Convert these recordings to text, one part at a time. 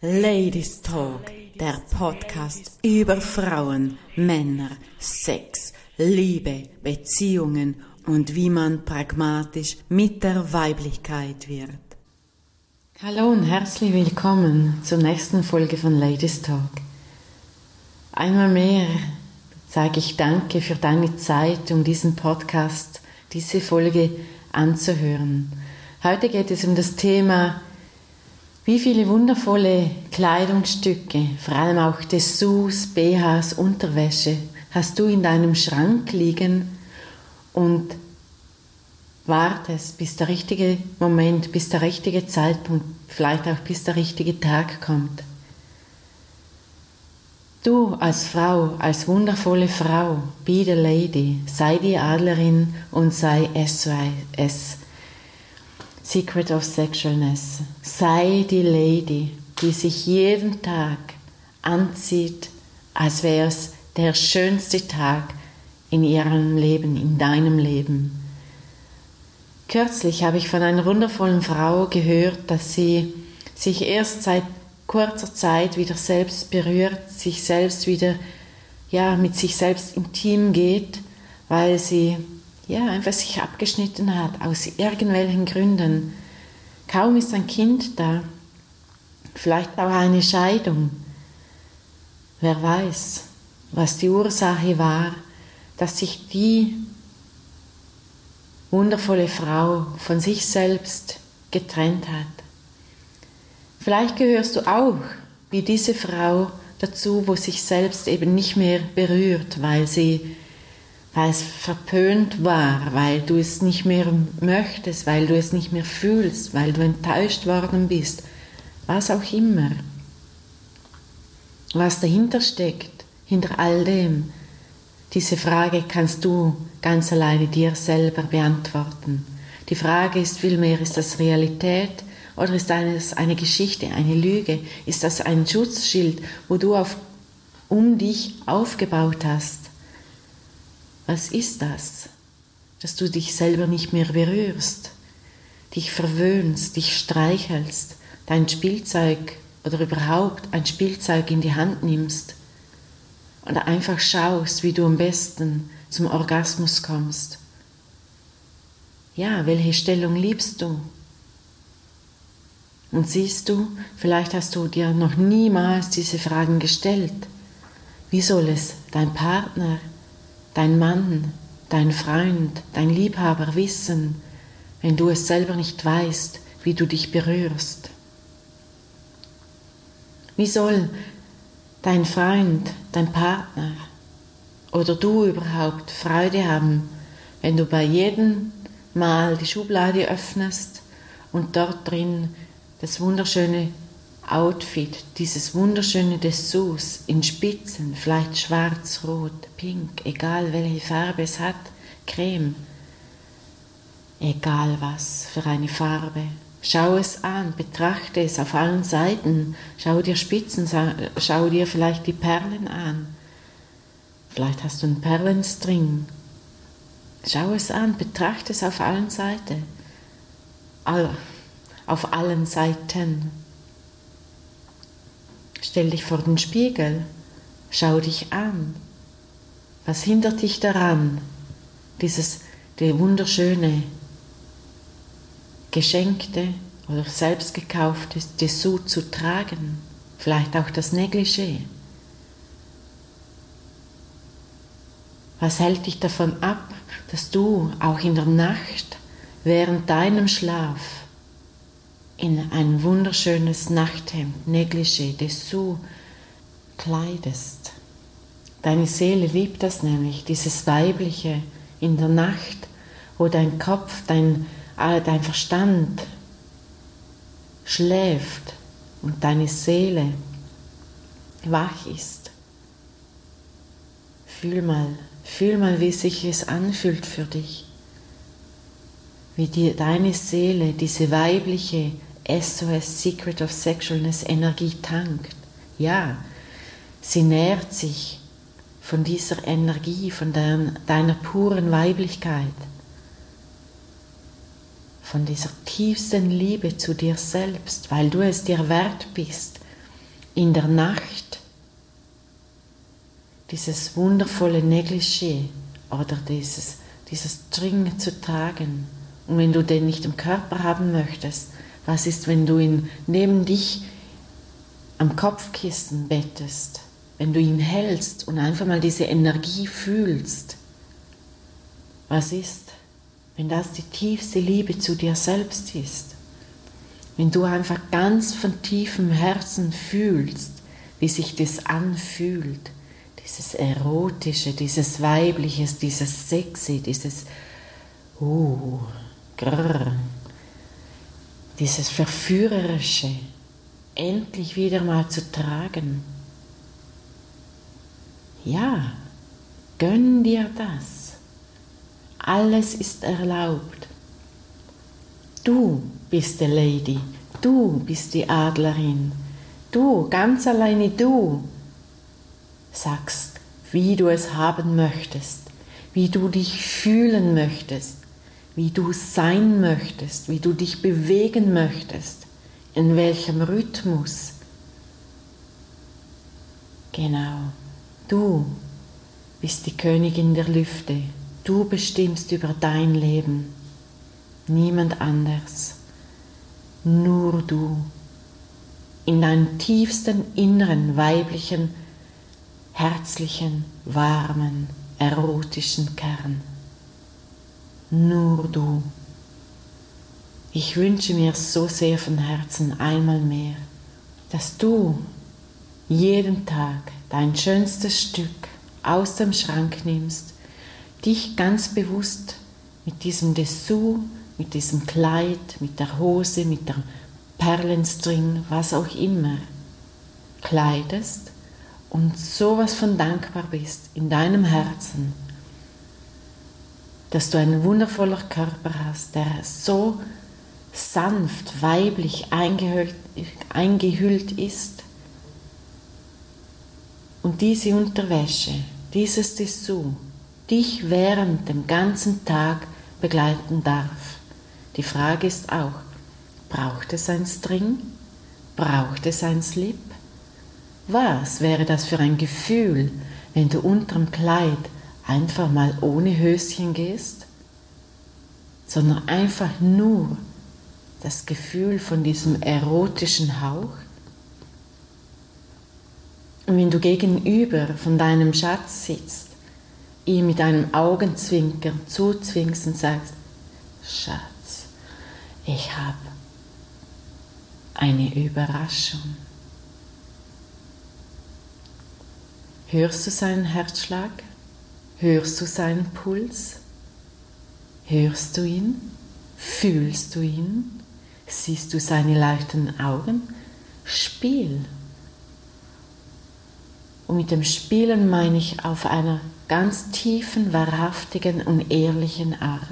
Ladies Talk, der Podcast über Frauen, Männer, Sex, Liebe, Beziehungen und wie man pragmatisch mit der Weiblichkeit wird. Hallo und herzlich willkommen zur nächsten Folge von Ladies Talk. Einmal mehr sage ich Danke für deine Zeit, um diesen Podcast, diese Folge anzuhören. Heute geht es um das Thema wie viele wundervolle Kleidungsstücke, vor allem auch Dessous, BHs, Unterwäsche, hast du in deinem Schrank liegen und wartest, bis der richtige Moment, bis der richtige Zeitpunkt, vielleicht auch bis der richtige Tag kommt. Du als Frau, als wundervolle Frau, be the lady, sei die Adlerin und sei SOS. Secret of Sexualness. Sei die Lady, die sich jeden Tag anzieht, als wäre es der schönste Tag in ihrem Leben, in deinem Leben. Kürzlich habe ich von einer wundervollen Frau gehört, dass sie sich erst seit kurzer Zeit wieder selbst berührt, sich selbst wieder, ja, mit sich selbst intim geht, weil sie ja, einfach sich abgeschnitten hat, aus irgendwelchen Gründen. Kaum ist ein Kind da, vielleicht auch eine Scheidung. Wer weiß, was die Ursache war, dass sich die wundervolle Frau von sich selbst getrennt hat. Vielleicht gehörst du auch wie diese Frau dazu, wo sich selbst eben nicht mehr berührt, weil sie weil es verpönt war, weil du es nicht mehr möchtest, weil du es nicht mehr fühlst, weil du enttäuscht worden bist, was auch immer. Was dahinter steckt, hinter all dem, diese Frage kannst du ganz alleine dir selber beantworten. Die Frage ist vielmehr, ist das Realität oder ist das eine Geschichte, eine Lüge? Ist das ein Schutzschild, wo du auf, um dich aufgebaut hast? Was ist das? Dass du dich selber nicht mehr berührst, dich verwöhnst, dich streichelst, dein Spielzeug oder überhaupt ein Spielzeug in die Hand nimmst und einfach schaust, wie du am besten zum Orgasmus kommst. Ja, welche Stellung liebst du? Und siehst du, vielleicht hast du dir noch niemals diese Fragen gestellt. Wie soll es dein Partner, dein Mann, dein Freund, dein Liebhaber wissen, wenn du es selber nicht weißt, wie du dich berührst? Wie soll dein Freund, dein Partner oder du überhaupt Freude haben, wenn du bei jedem Mal die Schublade öffnest und dort drin das wunderschöne Outfit, dieses wunderschöne Dessous in Spitzen, vielleicht schwarz, rot, pink, egal welche Farbe es hat, Creme, egal was für eine Farbe. Schau es an, betrachte es auf allen Seiten, schau dir Spitzen, schau dir vielleicht die Perlen an. Vielleicht hast du einen Perlenstring. Schau es an, betrachte es auf allen Seiten. Auf allen Seiten. Stell dich vor den Spiegel, schau dich an. Was hindert dich daran, dieses die wunderschöne, geschenkte oder selbst gekaufte Dessous zu tragen? Vielleicht auch das Negligé. Was hält dich davon ab, dass du auch in der Nacht während deinem Schlaf in ein wunderschönes Nachthemd, Negligé, Dessous kleidest. Deine Seele liebt das nämlich, dieses Weibliche in der Nacht, wo dein Kopf, dein, äh, dein Verstand schläft und deine Seele wach ist. Fühl mal, fühl mal, wie sich es anfühlt für dich. Wie dir deine Seele, diese weibliche SOS Secret of Sexualness Energie tankt. Ja, sie nährt sich von dieser Energie, von dein, deiner puren Weiblichkeit, von dieser tiefsten Liebe zu dir selbst, weil du es dir wert bist, in der Nacht dieses wundervolle Negligé oder dieses, dieses String zu tragen. Und wenn du den nicht im Körper haben möchtest, was ist, wenn du ihn neben dich am Kopfkissen bettest, wenn du ihn hältst und einfach mal diese Energie fühlst? Was ist, wenn das die tiefste Liebe zu dir selbst ist? Wenn du einfach ganz von tiefem Herzen fühlst, wie sich das anfühlt, dieses Erotische, dieses Weibliches, dieses Sexy, dieses uh, grrr, dieses Verführerische, endlich wieder mal zu tragen. Ja, gönn dir das. Alles ist erlaubt. Du bist die Lady, du bist die Adlerin, du, ganz alleine du, sagst, wie du es haben möchtest, wie du dich fühlen möchtest, wie du sein möchtest, wie du dich bewegen möchtest, in welchem Rhythmus. Genau, du bist die Königin der Lüfte, du bestimmst über dein Leben, niemand anders, nur du, in deinem tiefsten inneren weiblichen herzlichen, warmen, erotischen Kern. Nur du. Ich wünsche mir so sehr von Herzen einmal mehr, dass du jeden Tag dein schönstes Stück aus dem Schrank nimmst, dich ganz bewusst mit diesem Dessous, mit diesem Kleid, mit der Hose, mit der Perlenstring, was auch immer, kleidest und sowas von dankbar bist in deinem Herzen, dass du einen wundervoller Körper hast, der so sanft, weiblich eingehüllt, eingehüllt ist. Und diese Unterwäsche, dieses Dessous, dich während dem ganzen Tag begleiten darf. Die Frage ist auch, braucht es ein String? Braucht es ein Slip? Was wäre das für ein Gefühl, wenn du unterm Kleid einfach mal ohne Höschen gehst, sondern einfach nur das Gefühl von diesem erotischen Hauch? Und wenn du gegenüber von deinem Schatz sitzt, ihm mit einem Augenzwinker zuzwingst und sagst, Schatz, ich habe eine Überraschung. Hörst du seinen Herzschlag? Hörst du seinen Puls? Hörst du ihn? Fühlst du ihn? Siehst du seine leichten Augen? Spiel. Und mit dem Spielen meine ich auf einer ganz tiefen, wahrhaftigen und ehrlichen Art.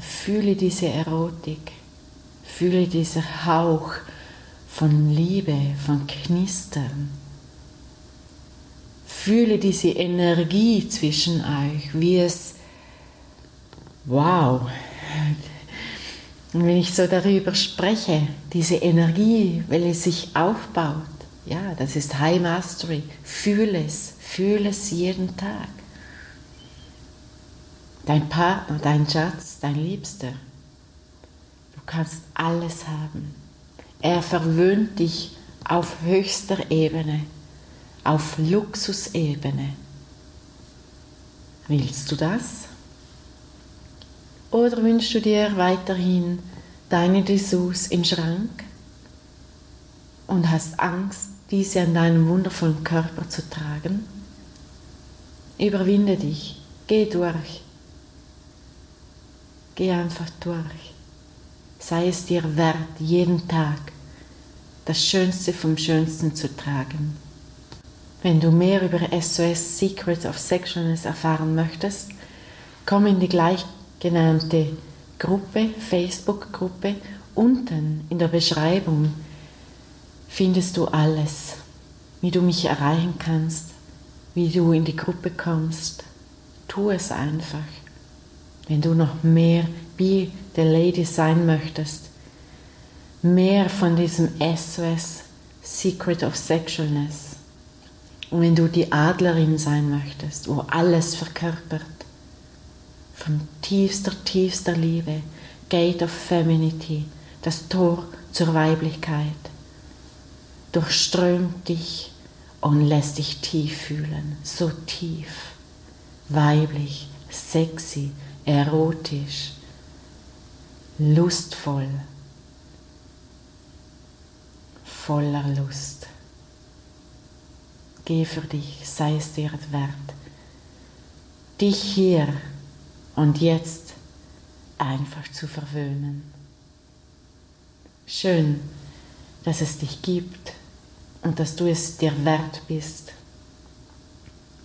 Fühle diese Erotik, fühle diesen Hauch von Liebe, von Knistern. Fühle diese Energie zwischen euch, wie es, wow, und wenn ich so darüber spreche, diese Energie, welche sich aufbaut, ja, das ist High Mastery. Fühle es, fühle es jeden Tag. Dein Partner, dein Schatz, dein Liebster. Du kannst alles haben. Er verwöhnt dich auf höchster Ebene, auf Luxusebene. Willst du das? Oder wünschst du dir weiterhin deine Dessous im Schrank und hast Angst, diese an deinem wundervollen Körper zu tragen? Überwinde dich, geh durch. Geh einfach durch sei es dir wert, jeden Tag das Schönste vom Schönsten zu tragen. Wenn du mehr über SOS Secrets of Sexualness erfahren möchtest, komm in die gleichgenannte Gruppe, Facebook-Gruppe. Unten in der Beschreibung findest du alles, wie du mich erreichen kannst, wie du in die Gruppe kommst. Tu es einfach. Wenn du noch mehr wie der Lady sein möchtest, mehr von diesem SOS Secret of Sexualness. Und wenn du die Adlerin sein möchtest, wo alles verkörpert, von tiefster, tiefster Liebe, Gate of Femininity, das Tor zur Weiblichkeit, durchströmt dich und lässt dich tief fühlen, so tief, weiblich, sexy, erotisch, lustvoll, voller Lust. Geh für dich, sei es dir wert, dich hier und jetzt einfach zu verwöhnen. Schön, dass es dich gibt und dass du es dir wert bist,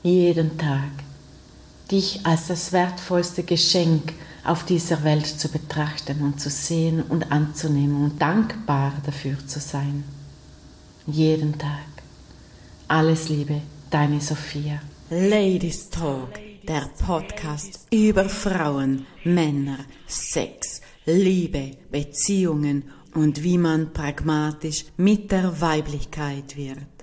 jeden Tag dich als das wertvollste Geschenk auf dieser Welt zu betrachten und zu sehen und anzunehmen und dankbar dafür zu sein. Jeden Tag. Alles Liebe, deine Sophia. Ladies Talk, der Podcast über Frauen, Männer, Sex, Liebe, Beziehungen und wie man pragmatisch mit der Weiblichkeit wird.